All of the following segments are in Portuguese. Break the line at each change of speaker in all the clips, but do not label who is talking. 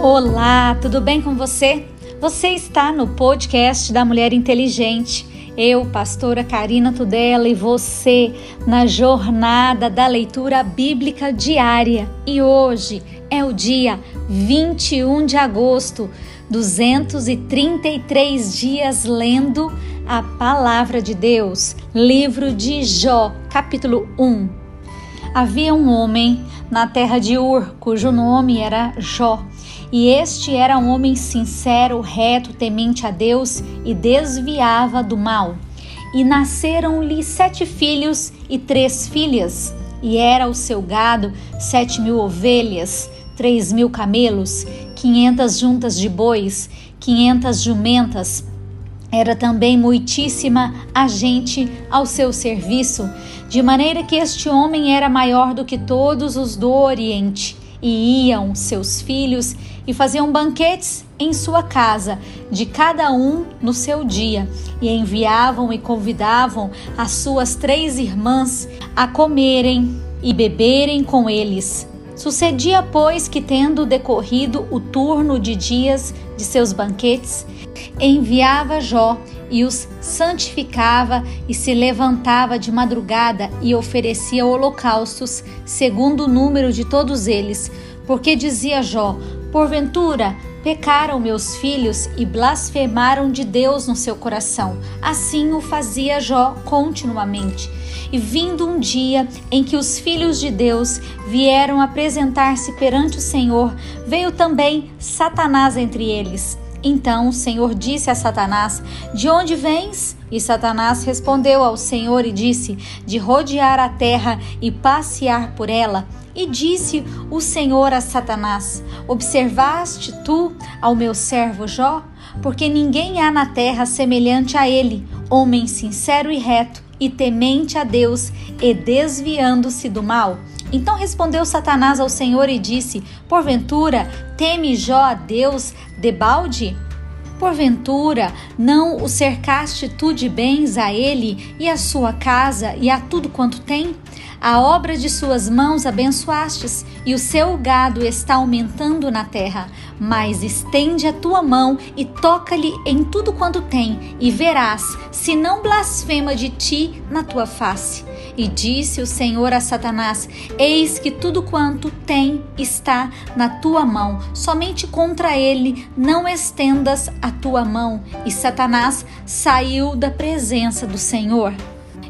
Olá, tudo bem com você? Você está no podcast da Mulher Inteligente. Eu, pastora Karina Tudela, e você na jornada da leitura bíblica diária. E hoje é o dia 21 de agosto, 233 dias lendo a palavra de Deus. Livro de Jó, capítulo 1. Havia um homem na terra de Ur, cujo nome era Jó. E este era um homem sincero, reto, temente a Deus e desviava do mal. E nasceram-lhe sete filhos e três filhas. E era o seu gado sete mil ovelhas, três mil camelos, quinhentas juntas de bois, quinhentas jumentas. Era também muitíssima a gente ao seu serviço, de maneira que este homem era maior do que todos os do Oriente e iam seus filhos e faziam banquetes em sua casa, de cada um no seu dia, e enviavam e convidavam as suas três irmãs a comerem e beberem com eles. Sucedia, pois, que, tendo decorrido o turno de dias de seus banquetes, enviava Jó e os santificava e se levantava de madrugada e oferecia holocaustos, segundo o número de todos eles, porque dizia Jó: Porventura pecaram meus filhos e blasfemaram de Deus no seu coração. Assim o fazia Jó continuamente. E vindo um dia em que os filhos de Deus vieram apresentar-se perante o Senhor, veio também Satanás entre eles então o Senhor disse a Satanás: De onde vens? E Satanás respondeu ao Senhor e disse: De rodear a terra e passear por ela. E disse o Senhor a Satanás: Observaste tu ao meu servo Jó? Porque ninguém há na terra semelhante a ele, homem sincero e reto, e temente a Deus, e desviando-se do mal. Então respondeu Satanás ao Senhor e disse: Porventura, teme Jó a Deus debalde? Porventura, não o cercaste tu de bens a ele e a sua casa e a tudo quanto tem? A obra de suas mãos abençoastes, e o seu gado está aumentando na terra. Mas estende a tua mão e toca-lhe em tudo quanto tem, e verás se não blasfema de ti na tua face. E disse o Senhor a Satanás: Eis que tudo quanto tem está na tua mão, somente contra ele não estendas a tua mão. E Satanás saiu da presença do Senhor.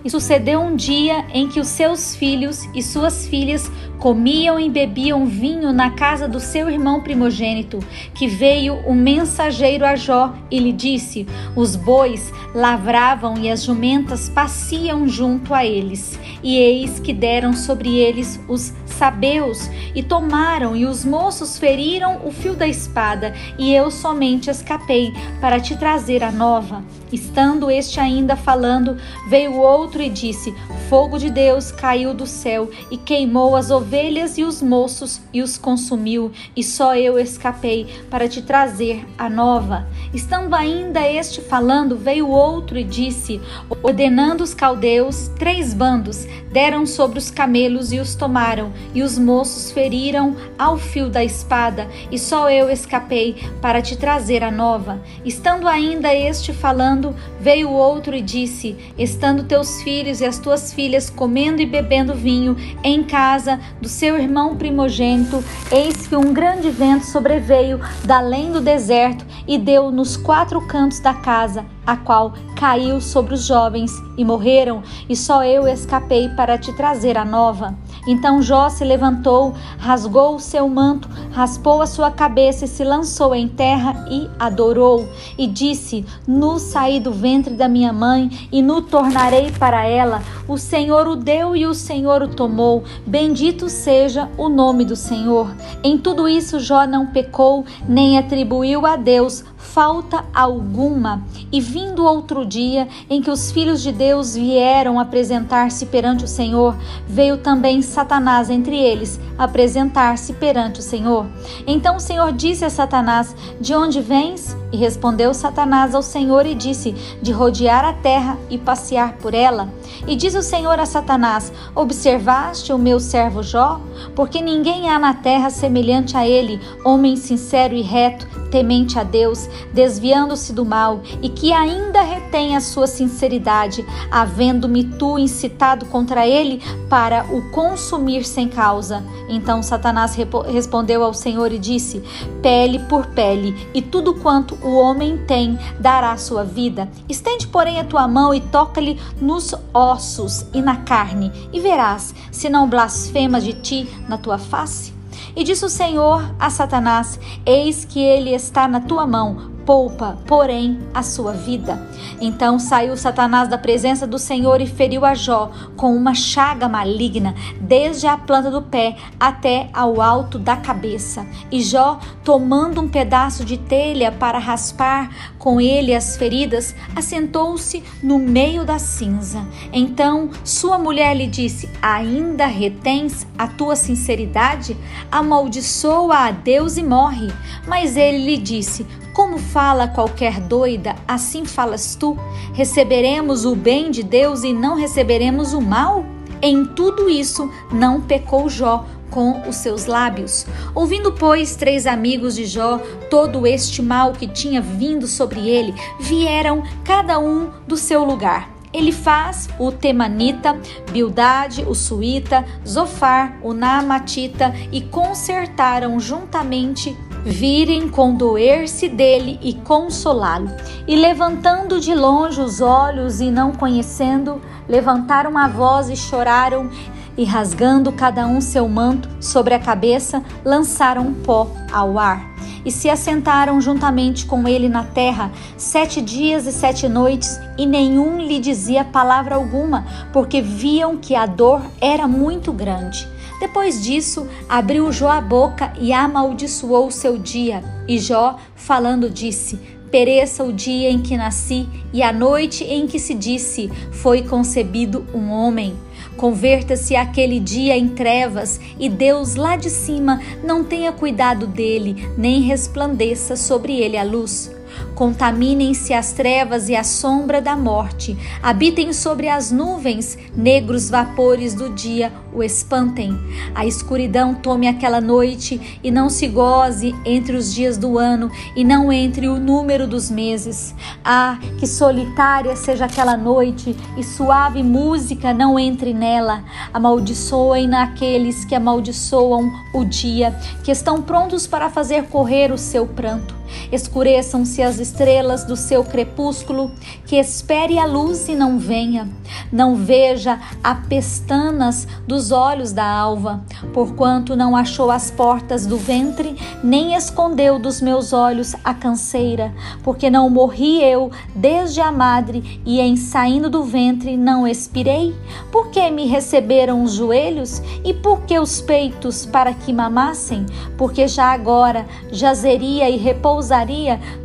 E sucedeu um dia em que os seus filhos e suas filhas comiam e bebiam vinho na casa do seu irmão primogênito, que veio o mensageiro a Jó e lhe disse: Os bois lavravam e as jumentas pasciam junto a eles, e eis que deram sobre eles os sabeus e tomaram, e os moços feriram o fio da espada, e eu somente escapei para te trazer a nova. Estando este ainda falando, veio outro e disse: Fogo de Deus caiu do céu e queimou as ovelhas e os moços e os consumiu, e só eu escapei para te trazer a nova. Estando ainda este falando, veio outro e disse: Ordenando os caldeus, três bandos deram sobre os camelos e os tomaram, e os moços feriram ao fio da espada, e só eu escapei para te trazer a nova. Estando ainda este falando, falando, veio outro e disse: Estando teus filhos e as tuas filhas comendo e bebendo vinho em casa do seu irmão primogênito, eis que um grande vento sobreveio da além do deserto e deu nos quatro cantos da casa, a qual caiu sobre os jovens e morreram, e só eu escapei para te trazer a nova. Então Jó se levantou, rasgou o seu manto, raspou a sua cabeça e se lançou em terra e adorou. E disse: Nu saí do ventre da minha mãe e nu tornarei para ela. O Senhor o deu e o Senhor o tomou. Bendito seja o nome do Senhor. Em tudo isso Jó não pecou, nem atribuiu a Deus falta alguma. E vindo outro dia em que os filhos de Deus vieram apresentar-se perante o Senhor, veio também Satanás entre eles apresentar-se perante o Senhor. Então o Senhor disse a Satanás: De onde vens? E respondeu Satanás ao Senhor e disse: De rodear a terra e passear por ela. E diz o Senhor a Satanás: Observaste o meu servo Jó? Porque ninguém há na terra semelhante a ele, homem sincero e reto, temente a Deus, desviando-se do mal, e que ainda retém a sua sinceridade, havendo-me tu incitado contra ele para o consumir sem causa. Então Satanás respondeu ao Senhor e disse: Pele por pele, e tudo quanto o homem tem dará sua vida. Estende, porém, a tua mão e toca-lhe nos ossos e na carne, e verás se não blasfema de ti na tua face. E disse o Senhor a Satanás: Eis que ele está na tua mão, poupa, porém, a sua vida. Então saiu Satanás da presença do Senhor e feriu a Jó com uma chaga maligna, desde a planta do pé até ao alto da cabeça. E Jó, tomando um pedaço de telha para raspar com ele as feridas, assentou-se no meio da cinza. Então sua mulher lhe disse: Ainda retens a tua sinceridade? Amaldiçoa a Deus e morre. Mas ele lhe disse: como fala qualquer doida, assim falas tu? Receberemos o bem de Deus e não receberemos o mal? Em tudo isso não pecou Jó com os seus lábios. Ouvindo, pois, três amigos de Jó todo este mal que tinha vindo sobre ele, vieram cada um do seu lugar. Ele faz o Temanita, Bildade, o Suíta, Zofar, o Naamatita e consertaram juntamente virem condoer-se dele e consolá-lo. E levantando de longe os olhos e não conhecendo, levantaram a voz e choraram, e rasgando cada um seu manto sobre a cabeça, lançaram pó ao ar. E se assentaram juntamente com ele na terra sete dias e sete noites, e nenhum lhe dizia palavra alguma, porque viam que a dor era muito grande. Depois disso, abriu Jó a boca e amaldiçoou seu dia. E Jó, falando, disse: Pereça o dia em que nasci e a noite em que se disse: Foi concebido um homem. Converta-se aquele dia em trevas e Deus lá de cima não tenha cuidado dele, nem resplandeça sobre ele a luz. Contaminem-se as trevas e a sombra da morte. Habitem sobre as nuvens, negros vapores do dia o espantem. A escuridão tome aquela noite e não se goze entre os dias do ano e não entre o número dos meses. Ah, que solitária seja aquela noite e suave música não entre nela. Amaldiçoem naqueles que amaldiçoam o dia, que estão prontos para fazer correr o seu pranto. Escureçam-se as estrelas do seu crepúsculo, que espere a luz e não venha. Não veja a pestanas dos olhos da alva, porquanto não achou as portas do ventre, nem escondeu dos meus olhos a canseira, porque não morri eu desde a madre, e em saindo do ventre não expirei? Porque me receberam os joelhos e porque os peitos para que mamassem? Porque já agora jazeria e repousaria,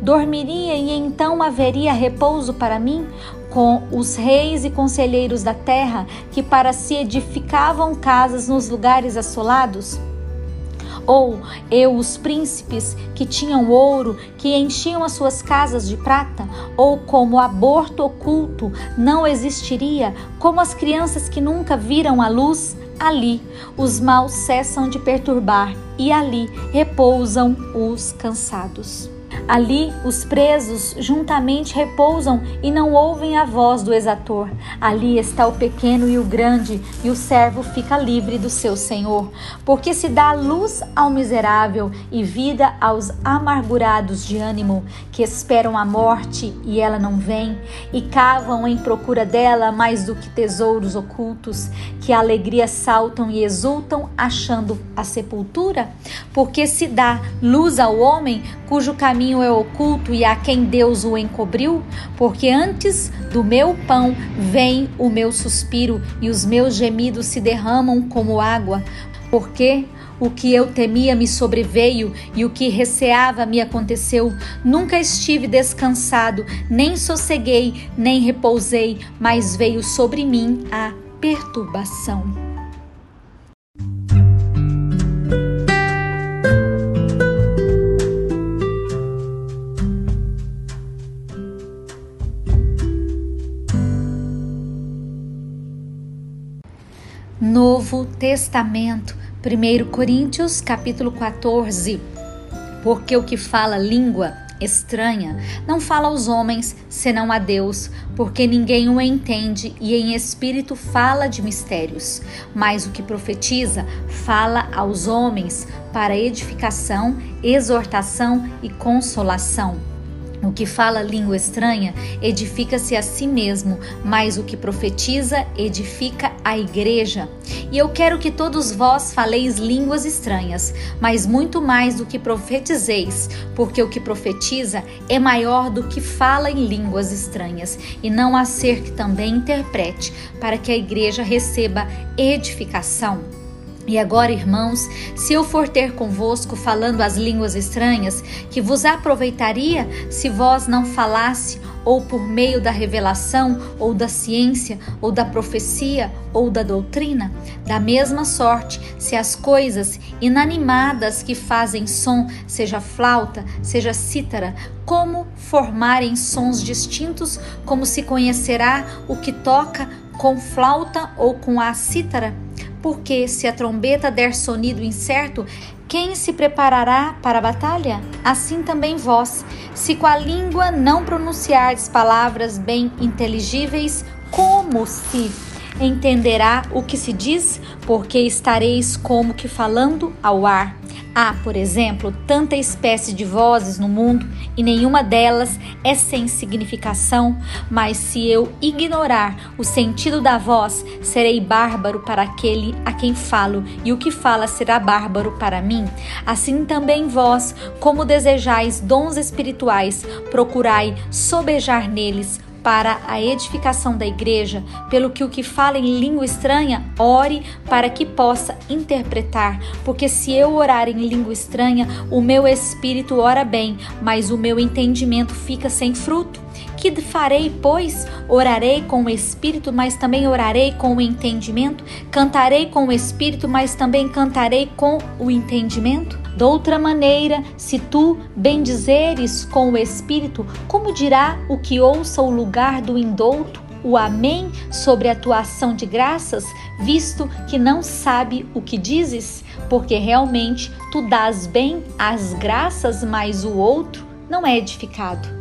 dormiria e então haveria repouso para mim? com os reis e conselheiros da terra que para si edificavam casas nos lugares assolados? Ou eu, os príncipes que tinham ouro, que enchiam as suas casas de prata? Ou como aborto oculto não existiria, como as crianças que nunca viram a luz? Ali os maus cessam de perturbar e ali repousam os cansados. Ali os presos juntamente repousam e não ouvem a voz do exator. Ali está o pequeno e o grande, e o servo fica livre do seu senhor. Porque se dá luz ao miserável e vida aos amargurados de ânimo, que esperam a morte e ela não vem, e cavam em procura dela mais do que tesouros ocultos, que a alegria saltam e exultam achando a sepultura? Porque se dá luz ao homem cujo caminho caminho é oculto e a quem Deus o encobriu? Porque antes do meu pão vem o meu suspiro e os meus gemidos se derramam como água. Porque o que eu temia me sobreveio e o que receava me aconteceu. Nunca estive descansado, nem sosseguei, nem repousei, mas veio sobre mim a perturbação. Testamento, 1 Coríntios, capítulo 14. Porque o que fala língua estranha não fala aos homens, senão a Deus, porque ninguém o entende e em espírito fala de mistérios. Mas o que profetiza fala aos homens para edificação, exortação e consolação o que fala língua estranha edifica-se a si mesmo, mas o que profetiza edifica a igreja. E eu quero que todos vós faleis línguas estranhas, mas muito mais do que profetizeis, porque o que profetiza é maior do que fala em línguas estranhas, e não há ser que também interprete, para que a igreja receba edificação. E agora, irmãos, se eu for ter convosco falando as línguas estranhas, que vos aproveitaria se vós não falasse, ou por meio da revelação, ou da ciência, ou da profecia, ou da doutrina? Da mesma sorte, se as coisas inanimadas que fazem som, seja flauta, seja cítara, como formarem sons distintos, como se conhecerá o que toca com flauta ou com a cítara? Porque se a trombeta der sonido incerto, quem se preparará para a batalha? Assim também vós, se com a língua não pronunciardes palavras bem inteligíveis, como se entenderá o que se diz? Porque estareis como que falando ao ar. Há, por exemplo, tanta espécie de vozes no mundo e nenhuma delas é sem significação, mas se eu ignorar o sentido da voz, serei bárbaro para aquele a quem falo, e o que fala será bárbaro para mim. Assim também vós, como desejais dons espirituais, procurai sobejar neles para a edificação da igreja, pelo que o que fala em língua estranha, ore para que possa interpretar, porque se eu orar em língua estranha, o meu espírito ora bem, mas o meu entendimento fica sem fruto. Que farei, pois? Orarei com o espírito, mas também orarei com o entendimento? Cantarei com o espírito, mas também cantarei com o entendimento? Doutra maneira, se tu bendizeres com o Espírito, como dirá o que ouça o lugar do indouto? O Amém sobre a tua ação de graças, visto que não sabe o que dizes? Porque realmente tu dás bem as graças, mas o outro não é edificado.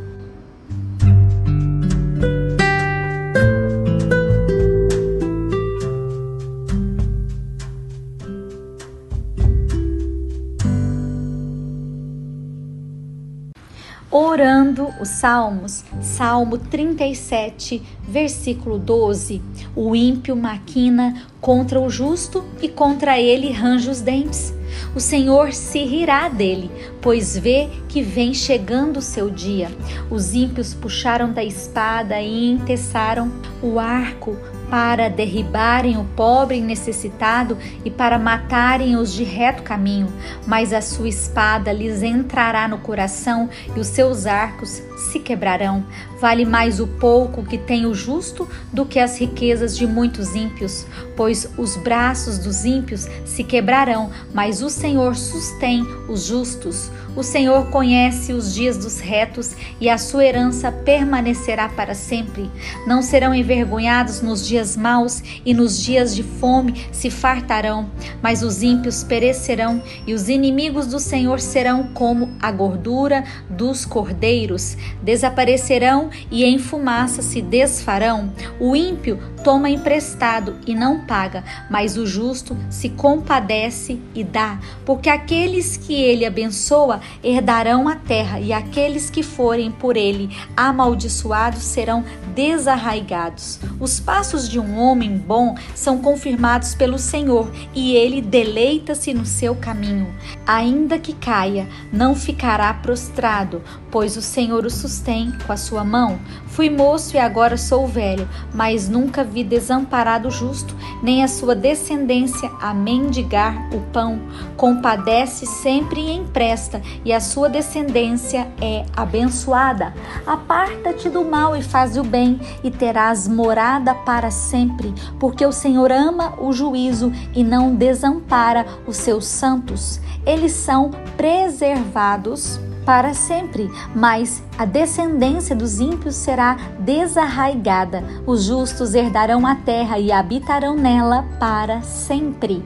Orando os Salmos, Salmo 37, versículo 12. O ímpio maquina contra o justo e contra ele range os dentes. O Senhor se rirá dele, pois vê que vem chegando o seu dia. Os ímpios puxaram da espada e entessaram o arco para derribarem o pobre e necessitado e para matarem os de reto caminho, mas a sua espada lhes entrará no coração e os seus arcos se quebrarão. Vale mais o pouco que tem o justo do que as riquezas de muitos ímpios, pois os braços dos ímpios se quebrarão, mas o Senhor sustém os justos. O Senhor conhece os dias dos retos e a sua herança permanecerá para sempre. Não serão envergonhados nos dias maus e nos dias de fome se fartarão, mas os ímpios perecerão e os inimigos do Senhor serão como a gordura dos cordeiros. Desaparecerão e em fumaça se desfarão. O ímpio toma emprestado e não paga, mas o justo se compadece e dá, porque aqueles que ele abençoa herdarão a terra, e aqueles que forem por ele amaldiçoados serão desarraigados. Os passos de um homem bom são confirmados pelo Senhor, e ele deleita-se no seu caminho. Ainda que caia, não ficará prostrado, pois o Senhor o sustém com a sua mão. Fui moço e agora sou velho, mas nunca vi desamparado justo, nem a sua descendência a mendigar o pão. Compadece sempre e empresta, e a sua descendência é abençoada. Aparta-te do mal e faz o bem, e terás morada para sempre, porque o Senhor ama o juízo e não desampara os seus santos. Eles são preservados para sempre, mas a descendência dos ímpios será desarraigada. Os justos herdarão a terra e habitarão nela para sempre.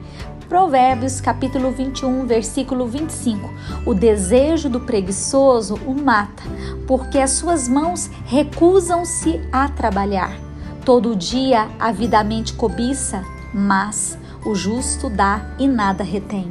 Provérbios capítulo 21, versículo 25. O desejo do preguiçoso o mata, porque as suas mãos recusam-se a trabalhar. Todo dia avidamente cobiça, mas o justo dá e nada retém.